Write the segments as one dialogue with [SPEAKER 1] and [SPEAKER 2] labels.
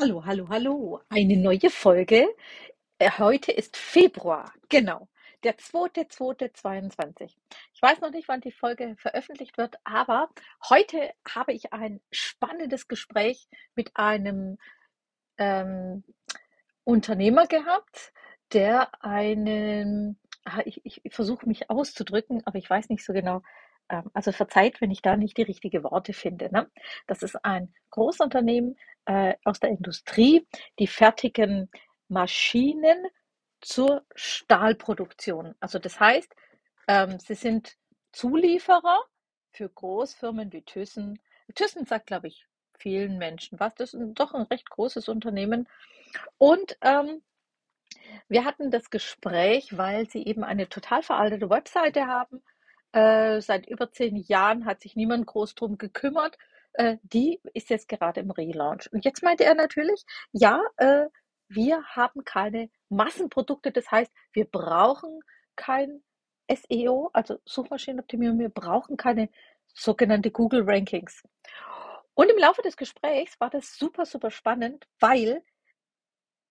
[SPEAKER 1] Hallo, hallo, hallo. Eine neue Folge. Äh, Heute ist Februar. Genau. Der 2.2.22. Ich weiß noch nicht, wann die Folge veröffentlicht wird, aber heute habe ich ein spannendes Gespräch mit einem ähm, Unternehmer gehabt, der einen, ah, ich, ich, ich versuche mich auszudrücken, aber ich weiß nicht so genau. Ähm, also verzeiht, wenn ich da nicht die richtigen Worte finde. Ne? Das ist ein Großunternehmen äh, aus der Industrie, die fertigen Maschinen zur Stahlproduktion. Also das heißt, ähm, sie sind Zulieferer für Großfirmen wie Thyssen. Thyssen sagt, glaube ich, vielen Menschen was. Das ist doch ein recht großes Unternehmen. Und ähm, wir hatten das Gespräch, weil sie eben eine total veraltete Webseite haben. Äh, seit über zehn Jahren hat sich niemand groß drum gekümmert. Äh, die ist jetzt gerade im Relaunch. Und jetzt meinte er natürlich, ja, äh, wir haben keine Massenprodukte. Das heißt, wir brauchen kein SEO, also Suchmaschinenoptimierung. Wir brauchen keine sogenannte Google Rankings. Und im Laufe des Gesprächs war das super, super spannend, weil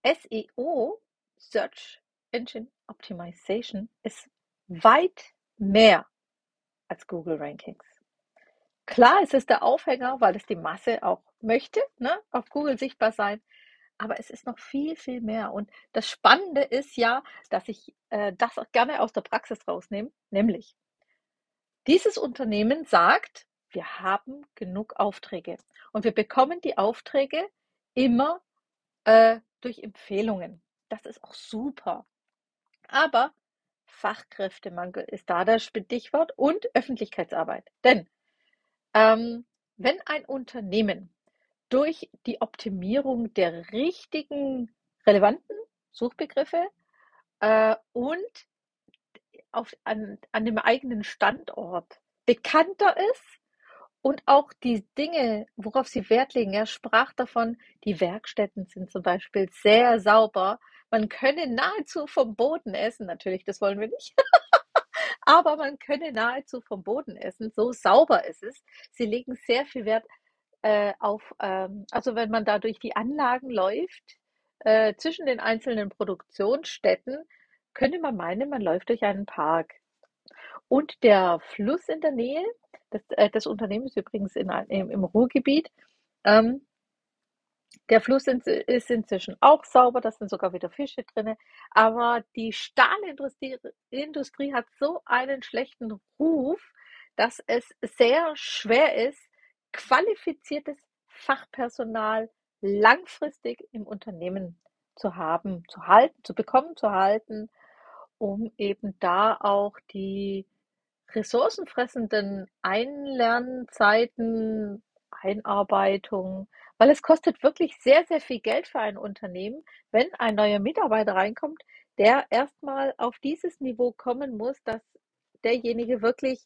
[SPEAKER 1] SEO, Search Engine Optimization, ist weit mehr als Google Rankings. Klar, es ist der Aufhänger, weil es die Masse auch möchte, ne? auf Google sichtbar sein. Aber es ist noch viel, viel mehr. Und das Spannende ist ja, dass ich äh, das auch gerne aus der Praxis rausnehme, nämlich dieses Unternehmen sagt, wir haben genug Aufträge und wir bekommen die Aufträge immer äh, durch Empfehlungen. Das ist auch super. Aber Fachkräftemangel ist da das Stichwort und Öffentlichkeitsarbeit. Denn ähm, wenn ein Unternehmen durch die Optimierung der richtigen relevanten Suchbegriffe äh, und auf, an, an dem eigenen Standort bekannter ist und auch die Dinge, worauf sie Wert legen, er sprach davon, die Werkstätten sind zum Beispiel sehr sauber. Man könne nahezu vom Boden essen, natürlich, das wollen wir nicht. Aber man könne nahezu vom Boden essen, so sauber ist es. Sie legen sehr viel Wert äh, auf, ähm, also wenn man da durch die Anlagen läuft, äh, zwischen den einzelnen Produktionsstätten, könnte man meinen, man läuft durch einen Park. Und der Fluss in der Nähe, das, äh, das Unternehmen ist übrigens in, im, im Ruhrgebiet, ähm, der Fluss ist inzwischen auch sauber, da sind sogar wieder Fische drin. Aber die Stahlindustrie Industrie hat so einen schlechten Ruf, dass es sehr schwer ist, qualifiziertes Fachpersonal langfristig im Unternehmen zu haben, zu halten, zu bekommen, zu halten, um eben da auch die ressourcenfressenden Einlernzeiten, Einarbeitung, weil es kostet wirklich sehr, sehr viel Geld für ein Unternehmen, wenn ein neuer Mitarbeiter reinkommt, der erstmal auf dieses Niveau kommen muss, dass derjenige wirklich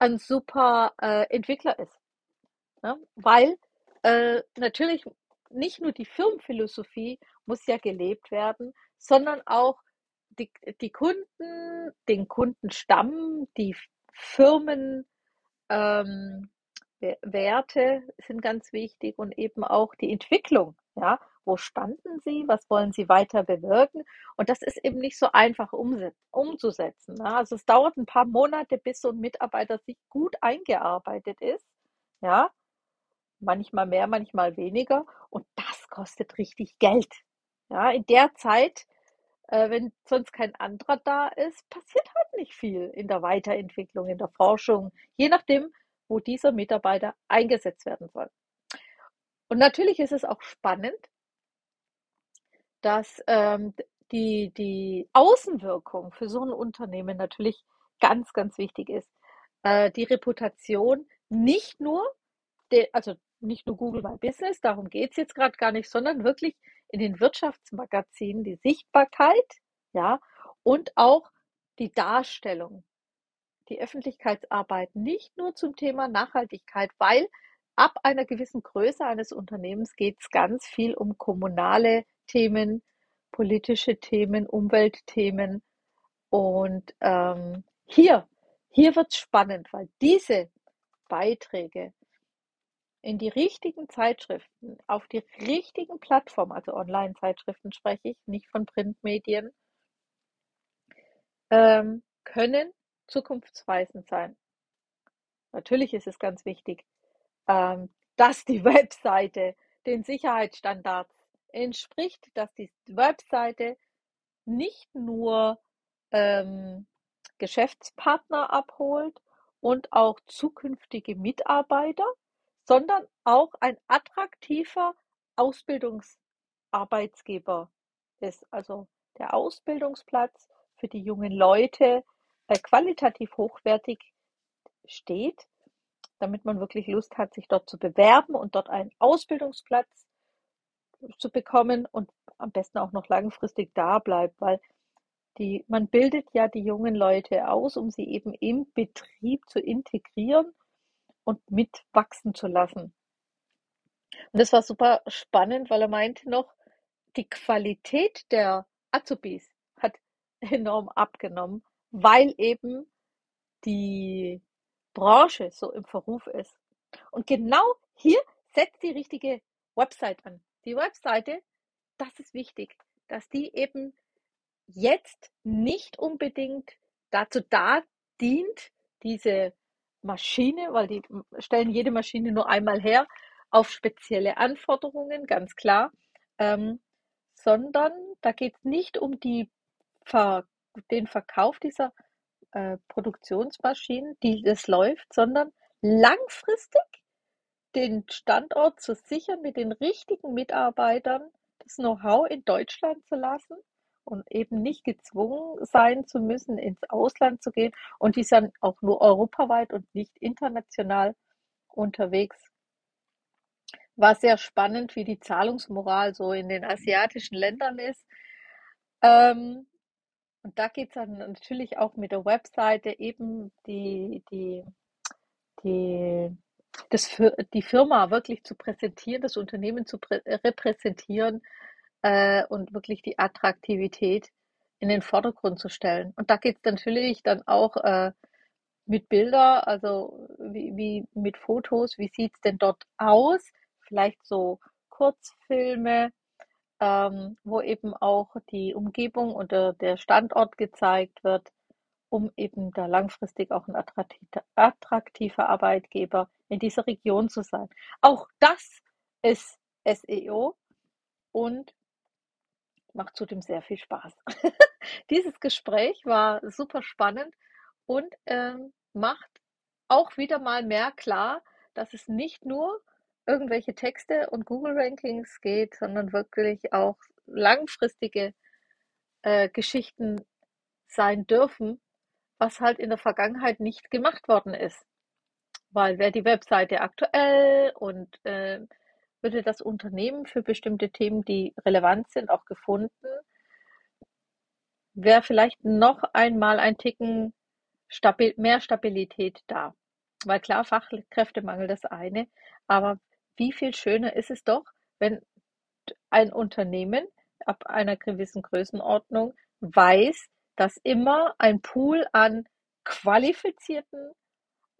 [SPEAKER 1] ein super äh, Entwickler ist. Ne? Weil äh, natürlich nicht nur die Firmenphilosophie muss ja gelebt werden, sondern auch die, die Kunden, den Kundenstamm, die Firmen, ähm, Werte sind ganz wichtig und eben auch die Entwicklung. Ja, wo standen Sie? Was wollen Sie weiter bewirken? Und das ist eben nicht so einfach umzusetzen. Ne? Also es dauert ein paar Monate, bis so ein Mitarbeiter sich gut eingearbeitet ist. Ja, manchmal mehr, manchmal weniger. Und das kostet richtig Geld. Ja, in der Zeit, äh, wenn sonst kein anderer da ist, passiert halt nicht viel in der Weiterentwicklung, in der Forschung, je nachdem, wo dieser Mitarbeiter eingesetzt werden soll. Und natürlich ist es auch spannend, dass ähm, die, die Außenwirkung für so ein Unternehmen natürlich ganz, ganz wichtig ist. Äh, die Reputation nicht nur, de, also nicht nur Google My Business, darum geht es jetzt gerade gar nicht, sondern wirklich in den Wirtschaftsmagazinen die Sichtbarkeit, ja, und auch die Darstellung, die Öffentlichkeitsarbeit nicht nur zum Thema Nachhaltigkeit, weil ab einer gewissen Größe eines Unternehmens geht es ganz viel um kommunale Themen, politische Themen, Umweltthemen. Und ähm, hier, hier wird es spannend, weil diese Beiträge in die richtigen Zeitschriften, auf die richtigen Plattformen, also Online-Zeitschriften spreche ich, nicht von Printmedien, ähm, können zukunftsweisend sein. Natürlich ist es ganz wichtig, ähm, dass die Webseite den Sicherheitsstandards entspricht, dass die Webseite nicht nur ähm, Geschäftspartner abholt und auch zukünftige Mitarbeiter, sondern auch ein attraktiver Ausbildungsarbeitsgeber ist. Also der Ausbildungsplatz für die jungen Leute qualitativ hochwertig steht, damit man wirklich Lust hat, sich dort zu bewerben und dort einen Ausbildungsplatz zu bekommen und am besten auch noch langfristig da bleibt, weil die, man bildet ja die jungen Leute aus, um sie eben im Betrieb zu integrieren und mitwachsen zu lassen. Und das war super spannend, weil er meinte noch, die Qualität der Azubis hat enorm abgenommen, weil eben die Branche so im Verruf ist. Und genau hier setzt die richtige Website an. Die Webseite, das ist wichtig, dass die eben jetzt nicht unbedingt dazu da dient, diese Maschine, weil die stellen jede Maschine nur einmal her, auf spezielle Anforderungen, ganz klar, ähm, sondern da geht es nicht um die Ver den Verkauf dieser äh, Produktionsmaschinen, die das läuft, sondern langfristig den Standort zu sichern mit den richtigen Mitarbeitern, das Know-how in Deutschland zu lassen und eben nicht gezwungen sein zu müssen, ins Ausland zu gehen. Und die sind auch nur europaweit und nicht international unterwegs. War sehr spannend, wie die Zahlungsmoral so in den asiatischen Ländern ist. Ähm, und da geht es dann natürlich auch mit der Webseite eben die, die, die, das, die Firma wirklich zu präsentieren, das Unternehmen zu repräsentieren äh, und wirklich die Attraktivität in den Vordergrund zu stellen. Und da geht es natürlich dann auch äh, mit Bilder, also wie, wie mit Fotos, wie sieht es denn dort aus? Vielleicht so Kurzfilme, ähm, wo eben auch die Umgebung und der, Standort gezeigt wird, um eben da langfristig auch ein attraktiver, attraktiver Arbeitgeber in dieser Region zu sein. Auch das ist SEO und macht zudem sehr viel Spaß. Dieses Gespräch war super spannend und ähm, macht auch wieder mal mehr klar, dass es nicht nur irgendwelche Texte und Google-Rankings geht, sondern wirklich auch langfristige äh, Geschichten sein dürfen, was halt in der Vergangenheit nicht gemacht worden ist. Weil wäre die Webseite aktuell und äh, würde das Unternehmen für bestimmte Themen, die relevant sind, auch gefunden, wäre vielleicht noch einmal ein Ticken stabil, mehr Stabilität da. Weil klar, Fachkräftemangel das eine, aber wie viel schöner ist es doch, wenn ein Unternehmen ab einer gewissen Größenordnung weiß, dass immer ein Pool an qualifizierten,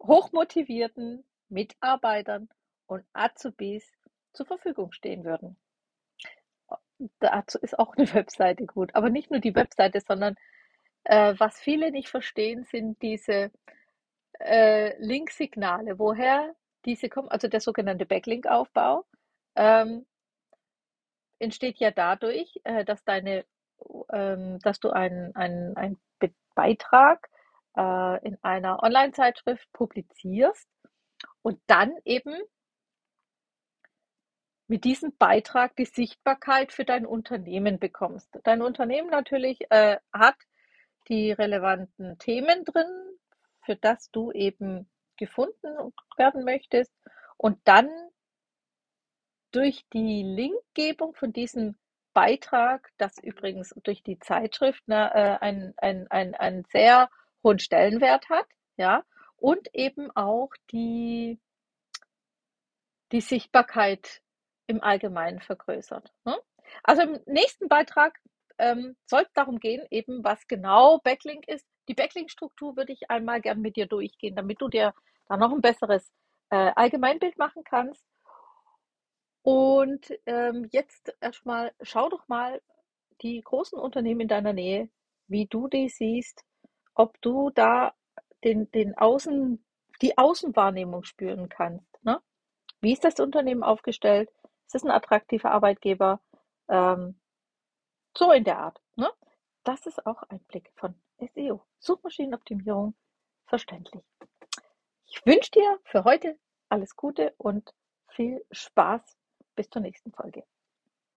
[SPEAKER 1] hochmotivierten Mitarbeitern und Azubis zur Verfügung stehen würden. Dazu ist auch eine Webseite gut. Aber nicht nur die Webseite, sondern äh, was viele nicht verstehen, sind diese äh, Linksignale. Woher diese kommen, also der sogenannte Backlink-Aufbau, ähm, entsteht ja dadurch, äh, dass deine, ähm, dass du einen, einen Beitrag äh, in einer Online-Zeitschrift publizierst und dann eben mit diesem Beitrag die Sichtbarkeit für dein Unternehmen bekommst. Dein Unternehmen natürlich äh, hat die relevanten Themen drin, für das du eben gefunden werden möchtest und dann durch die Linkgebung von diesem Beitrag, das übrigens durch die Zeitschrift ne, äh, einen, einen, einen sehr hohen Stellenwert hat, ja, und eben auch die, die Sichtbarkeit im Allgemeinen vergrößert. Ne? Also im nächsten Beitrag ähm, soll es darum gehen, eben was genau Backlink ist. Die Backlink-Struktur würde ich einmal gern mit dir durchgehen, damit du dir da noch ein besseres äh, Allgemeinbild machen kannst. Und ähm, jetzt erstmal, schau doch mal die großen Unternehmen in deiner Nähe, wie du die siehst, ob du da den, den Außen, die Außenwahrnehmung spüren kannst. Ne? Wie ist das Unternehmen aufgestellt? Ist es ein attraktiver Arbeitgeber? Ähm, so in der Art. Ne? Das ist auch ein Blick von SEO. Suchmaschinenoptimierung verständlich. Ich wünsche dir für heute alles Gute und viel Spaß. Bis zur nächsten Folge.